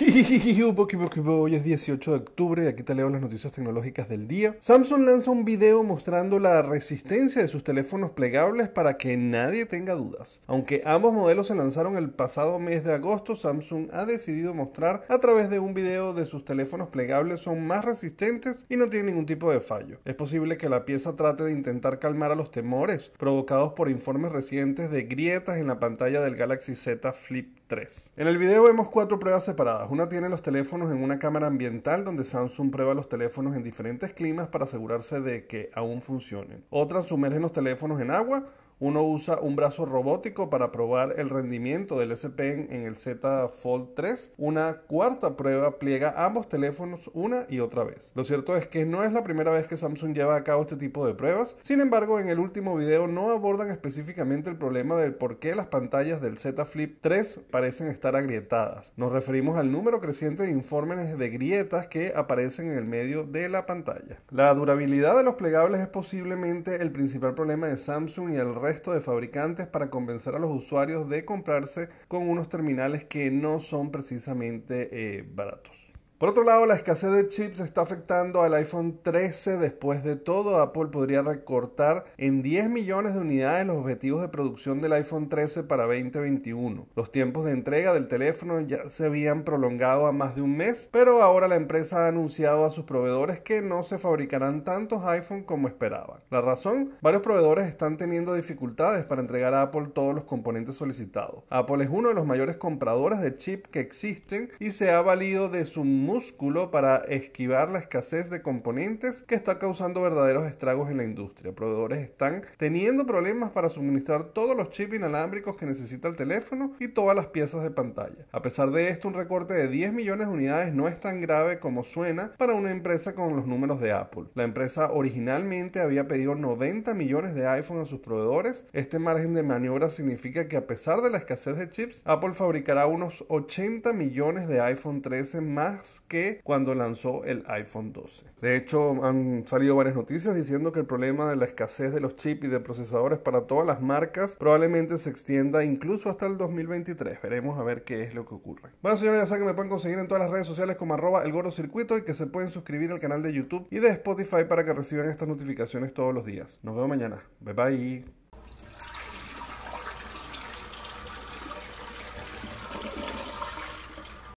Hoy es 18 de octubre y aquí te leo las noticias tecnológicas del día. Samsung lanza un video mostrando la resistencia de sus teléfonos plegables para que nadie tenga dudas. Aunque ambos modelos se lanzaron el pasado mes de agosto, Samsung ha decidido mostrar a través de un video de sus teléfonos plegables son más resistentes y no tienen ningún tipo de fallo. Es posible que la pieza trate de intentar calmar a los temores provocados por informes recientes de grietas en la pantalla del Galaxy Z Flip 3. En el video vemos cuatro pruebas separadas. Una tiene los teléfonos en una cámara ambiental donde Samsung prueba los teléfonos en diferentes climas para asegurarse de que aún funcionen. Otra sumerge los teléfonos en agua uno usa un brazo robótico para probar el rendimiento del S Pen en el Z Fold 3. Una cuarta prueba pliega ambos teléfonos una y otra vez. Lo cierto es que no es la primera vez que Samsung lleva a cabo este tipo de pruebas. Sin embargo, en el último video no abordan específicamente el problema del por qué las pantallas del Z Flip 3 parecen estar agrietadas. Nos referimos al número creciente de informes de grietas que aparecen en el medio de la pantalla. La durabilidad de los plegables es posiblemente el principal problema de Samsung y el resto resto de fabricantes para convencer a los usuarios de comprarse con unos terminales que no son precisamente eh, baratos. Por otro lado, la escasez de chips está afectando al iPhone 13. Después de todo, Apple podría recortar en 10 millones de unidades los objetivos de producción del iPhone 13 para 2021. Los tiempos de entrega del teléfono ya se habían prolongado a más de un mes, pero ahora la empresa ha anunciado a sus proveedores que no se fabricarán tantos iPhone como esperaban. La razón, varios proveedores están teniendo dificultades para entregar a Apple todos los componentes solicitados. Apple es uno de los mayores compradores de chip que existen y se ha valido de su músculo para esquivar la escasez de componentes que está causando verdaderos estragos en la industria. Proveedores están teniendo problemas para suministrar todos los chips inalámbricos que necesita el teléfono y todas las piezas de pantalla. A pesar de esto, un recorte de 10 millones de unidades no es tan grave como suena para una empresa con los números de Apple. La empresa originalmente había pedido 90 millones de iPhone a sus proveedores. Este margen de maniobra significa que a pesar de la escasez de chips, Apple fabricará unos 80 millones de iPhone 13 más que cuando lanzó el iPhone 12. De hecho, han salido varias noticias diciendo que el problema de la escasez de los chips y de procesadores para todas las marcas probablemente se extienda incluso hasta el 2023. Veremos a ver qué es lo que ocurre. Bueno, señores, ya saben que me pueden conseguir en todas las redes sociales como arroba el gordo circuito y que se pueden suscribir al canal de YouTube y de Spotify para que reciban estas notificaciones todos los días. Nos vemos mañana. Bye bye.